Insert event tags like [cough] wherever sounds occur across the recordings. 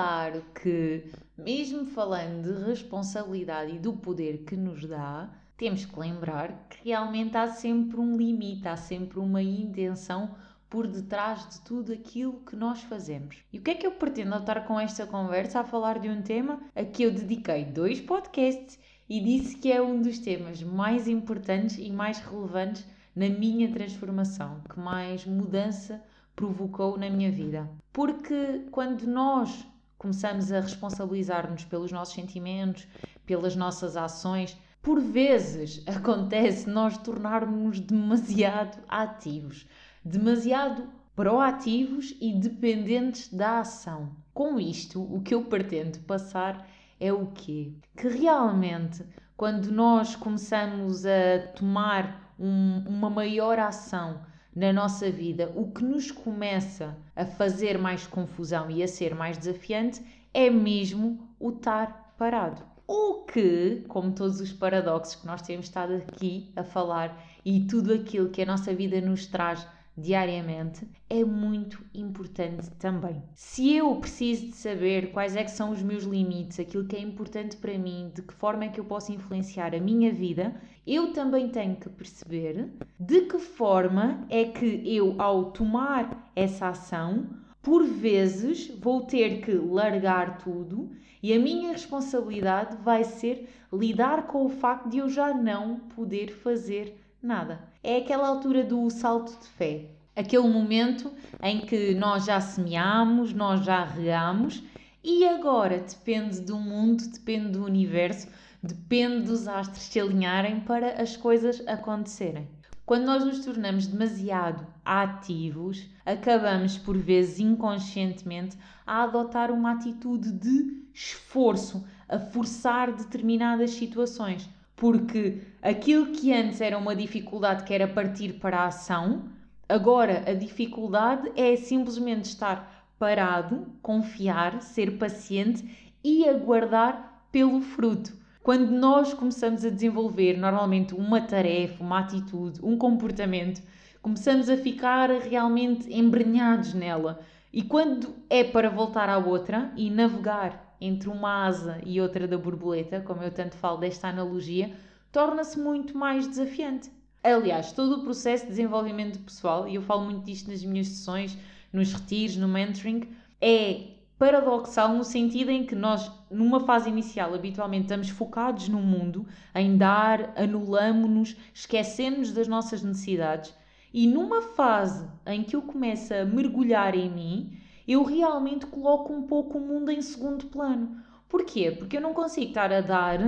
Claro que, mesmo falando de responsabilidade e do poder que nos dá, temos que lembrar que realmente há sempre um limite, há sempre uma intenção por detrás de tudo aquilo que nós fazemos. E o que é que eu pretendo estar com esta conversa a falar de um tema a que eu dediquei dois podcasts e disse que é um dos temas mais importantes e mais relevantes na minha transformação, que mais mudança provocou na minha vida. Porque quando nós começamos a responsabilizar-nos pelos nossos sentimentos, pelas nossas ações, por vezes [laughs] acontece nós tornarmos demasiado ativos, demasiado proativos e dependentes da ação. Com isto, o que eu pretendo passar é o quê? Que realmente, quando nós começamos a tomar um, uma maior ação na nossa vida, o que nos começa a fazer mais confusão e a ser mais desafiante é mesmo o estar parado. O que, como todos os paradoxos que nós temos estado aqui a falar e tudo aquilo que a nossa vida nos traz diariamente é muito importante também. Se eu preciso de saber quais é que são os meus limites, aquilo que é importante para mim, de que forma é que eu posso influenciar a minha vida, eu também tenho que perceber de que forma é que eu, ao tomar essa ação, por vezes vou ter que largar tudo e a minha responsabilidade vai ser lidar com o facto de eu já não poder fazer nada. É aquela altura do salto de fé. Aquele momento em que nós já semeamos, nós já regamos e agora depende do mundo, depende do universo, depende dos astros se alinharem para as coisas acontecerem. Quando nós nos tornamos demasiado ativos, acabamos por vezes inconscientemente a adotar uma atitude de esforço, a forçar determinadas situações porque aquilo que antes era uma dificuldade que era partir para a ação, agora a dificuldade é simplesmente estar parado, confiar, ser paciente e aguardar pelo fruto. Quando nós começamos a desenvolver normalmente uma tarefa, uma atitude, um comportamento, começamos a ficar realmente embrenhados nela. E quando é para voltar à outra e navegar entre uma asa e outra da borboleta, como eu tanto falo desta analogia, torna-se muito mais desafiante. Aliás, todo o processo de desenvolvimento pessoal, e eu falo muito disto nas minhas sessões, nos retiros, no mentoring, é paradoxal no sentido em que nós, numa fase inicial, habitualmente estamos focados no mundo, em dar, anulamos-nos, esquecemos das nossas necessidades, e numa fase em que eu começo a mergulhar em mim, eu realmente coloco um pouco o mundo em segundo plano. Porquê? Porque eu não consigo estar a dar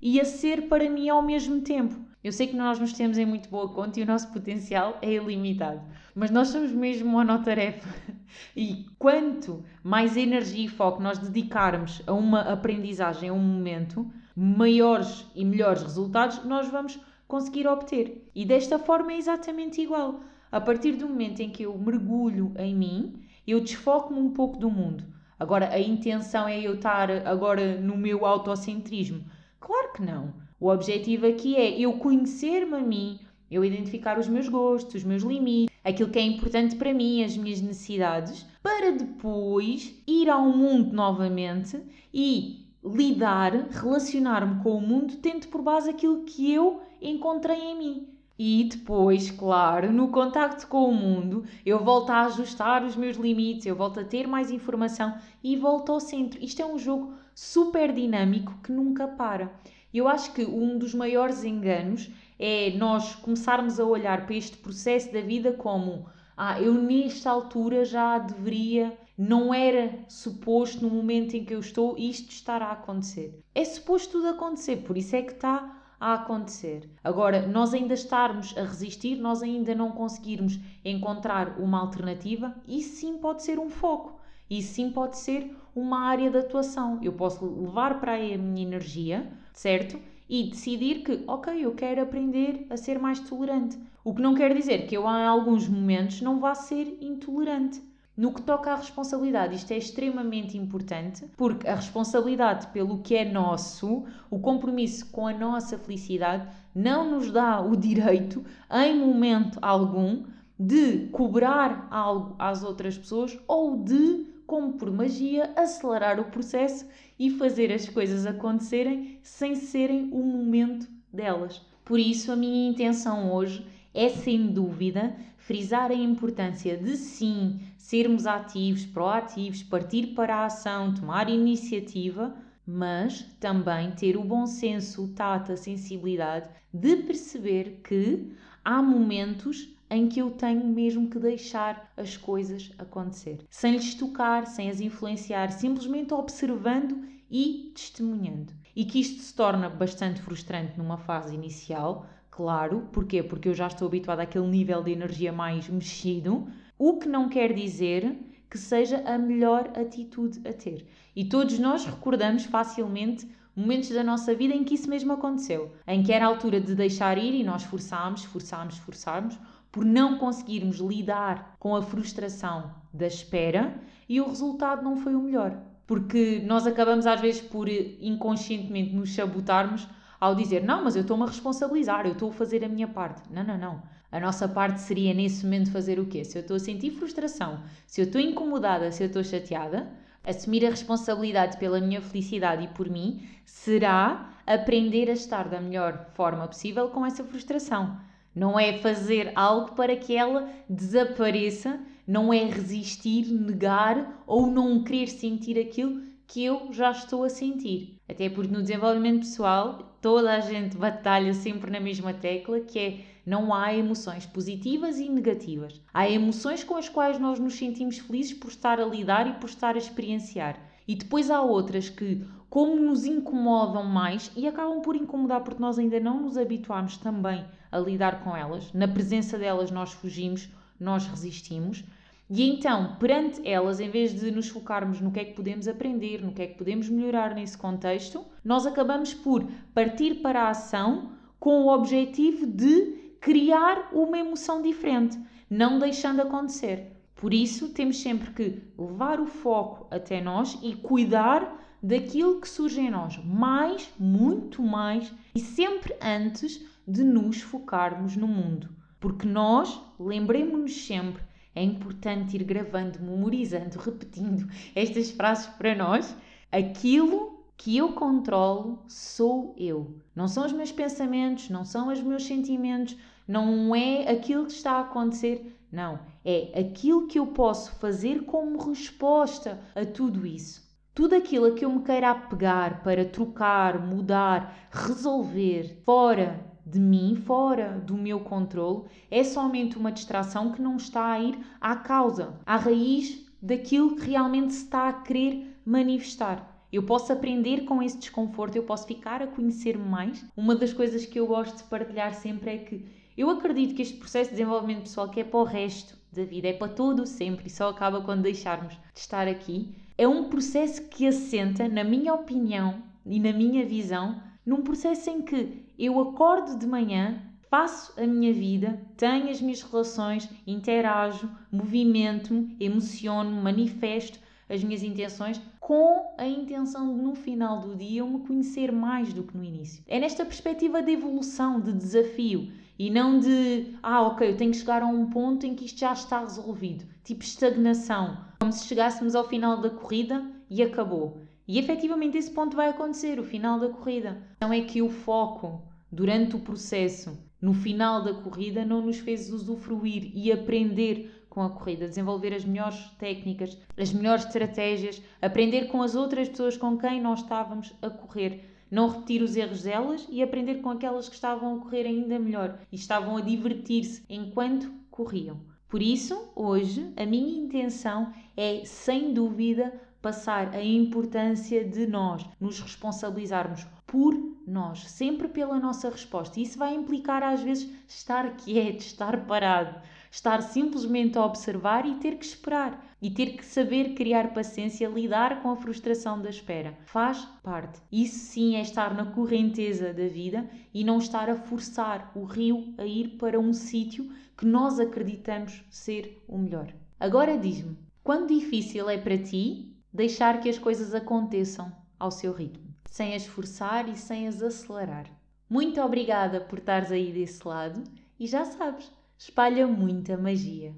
e a ser para mim ao mesmo tempo. Eu sei que nós nos temos em muito boa conta e o nosso potencial é ilimitado, mas nós somos mesmo monotarefa. [laughs] E quanto mais energia e foco nós dedicarmos a uma aprendizagem, a um momento, maiores e melhores resultados nós vamos conseguir obter. E desta forma é exatamente igual. A partir do momento em que eu mergulho em mim eu desfoco-me um pouco do mundo. Agora, a intenção é eu estar agora no meu autocentrismo? Claro que não. O objetivo aqui é eu conhecer-me a mim, eu identificar os meus gostos, os meus limites, aquilo que é importante para mim, as minhas necessidades, para depois ir ao mundo novamente e lidar, relacionar-me com o mundo, tendo por base aquilo que eu encontrei em mim. E depois, claro, no contacto com o mundo, eu volto a ajustar os meus limites, eu volto a ter mais informação e volto ao centro. Isto é um jogo super dinâmico que nunca para. Eu acho que um dos maiores enganos é nós começarmos a olhar para este processo da vida como ah, eu nesta altura já deveria, não era suposto no momento em que eu estou isto estar a acontecer. É suposto tudo acontecer, por isso é que está a acontecer. Agora, nós ainda estarmos a resistir, nós ainda não conseguirmos encontrar uma alternativa, isso sim pode ser um foco. Isso sim pode ser uma área de atuação. Eu posso levar para aí a minha energia, certo? E decidir que, ok, eu quero aprender a ser mais tolerante. O que não quer dizer que eu, em alguns momentos, não vá ser intolerante. No que toca à responsabilidade, isto é extremamente importante, porque a responsabilidade pelo que é nosso, o compromisso com a nossa felicidade, não nos dá o direito, em momento algum, de cobrar algo às outras pessoas ou de, como por magia, acelerar o processo e fazer as coisas acontecerem sem serem o momento delas. Por isso, a minha intenção hoje é, sem dúvida, frisar a importância de sim sermos ativos, proativos, partir para a ação, tomar iniciativa, mas também ter o bom senso, o tato, a sensibilidade de perceber que há momentos em que eu tenho mesmo que deixar as coisas acontecer, sem lhes tocar, sem as influenciar, simplesmente observando e testemunhando. E que isto se torna bastante frustrante numa fase inicial, claro, porquê? Porque eu já estou habituada àquele nível de energia mais mexido, o que não quer dizer que seja a melhor atitude a ter. E todos nós recordamos facilmente momentos da nossa vida em que isso mesmo aconteceu, em que era a altura de deixar ir e nós forçámos, forçámos, forçámos, por não conseguirmos lidar com a frustração da espera e o resultado não foi o melhor. Porque nós acabamos às vezes por inconscientemente nos sabotarmos ao dizer não, mas eu estou-me a responsabilizar, eu estou a fazer a minha parte. Não, não, não. A nossa parte seria nesse momento fazer o quê? Se eu estou a sentir frustração, se eu estou incomodada, se eu estou chateada, assumir a responsabilidade pela minha felicidade e por mim será aprender a estar da melhor forma possível com essa frustração. Não é fazer algo para que ela desapareça, não é resistir, negar ou não querer sentir aquilo que eu já estou a sentir. Até porque no desenvolvimento pessoal toda a gente batalha sempre na mesma tecla, que é não há emoções positivas e negativas. Há emoções com as quais nós nos sentimos felizes por estar a lidar e por estar a experienciar. E depois há outras que, como nos incomodam mais e acabam por incomodar porque nós ainda não nos habituámos também a lidar com elas, na presença delas nós fugimos, nós resistimos. E então, perante elas, em vez de nos focarmos no que é que podemos aprender, no que é que podemos melhorar nesse contexto, nós acabamos por partir para a ação com o objetivo de criar uma emoção diferente, não deixando acontecer. Por isso, temos sempre que levar o foco até nós e cuidar daquilo que surge em nós, mais, muito mais, e sempre antes de nos focarmos no mundo. Porque nós, lembremos-nos sempre, é importante ir gravando, memorizando, repetindo estas frases para nós. Aquilo que eu controlo sou eu. Não são os meus pensamentos, não são os meus sentimentos, não é aquilo que está a acontecer. Não, é aquilo que eu posso fazer como resposta a tudo isso. Tudo aquilo a que eu me queira apegar para trocar, mudar, resolver fora de mim, fora do meu controle, é somente uma distração que não está a ir à causa, à raiz daquilo que realmente se está a querer manifestar. Eu posso aprender com esse desconforto, eu posso ficar a conhecer-me mais. Uma das coisas que eu gosto de partilhar sempre é que eu acredito que este processo de desenvolvimento pessoal, que é para o resto da vida, é para todo sempre e só acaba quando deixarmos de estar aqui, é um processo que assenta, na minha opinião e na minha visão, num processo em que eu acordo de manhã, faço a minha vida, tenho as minhas relações, interajo, movimento-me, emociono-me, manifesto as minhas intenções com a intenção de no final do dia eu me conhecer mais do que no início. É nesta perspectiva de evolução, de desafio e não de ah, ok, eu tenho que chegar a um ponto em que isto já está resolvido, tipo estagnação, como se chegássemos ao final da corrida e acabou. E efetivamente esse ponto vai acontecer, o final da corrida. Então é que o foco durante o processo, no final da corrida, não nos fez usufruir e aprender com a corrida, desenvolver as melhores técnicas, as melhores estratégias, aprender com as outras pessoas com quem nós estávamos a correr, não repetir os erros delas e aprender com aquelas que estavam a correr ainda melhor e estavam a divertir-se enquanto corriam. Por isso, hoje, a minha intenção é, sem dúvida, passar a importância de nós nos responsabilizarmos por nós, sempre pela nossa resposta. Isso vai implicar, às vezes, estar quieto, estar parado, estar simplesmente a observar e ter que esperar e ter que saber criar paciência, lidar com a frustração da espera. Faz parte. Isso sim é estar na correnteza da vida e não estar a forçar o rio a ir para um sítio que nós acreditamos ser o melhor. Agora diz-me, quão difícil é para ti deixar que as coisas aconteçam ao seu ritmo, sem as forçar e sem as acelerar? Muito obrigada por estares aí desse lado e já sabes, espalha muita magia.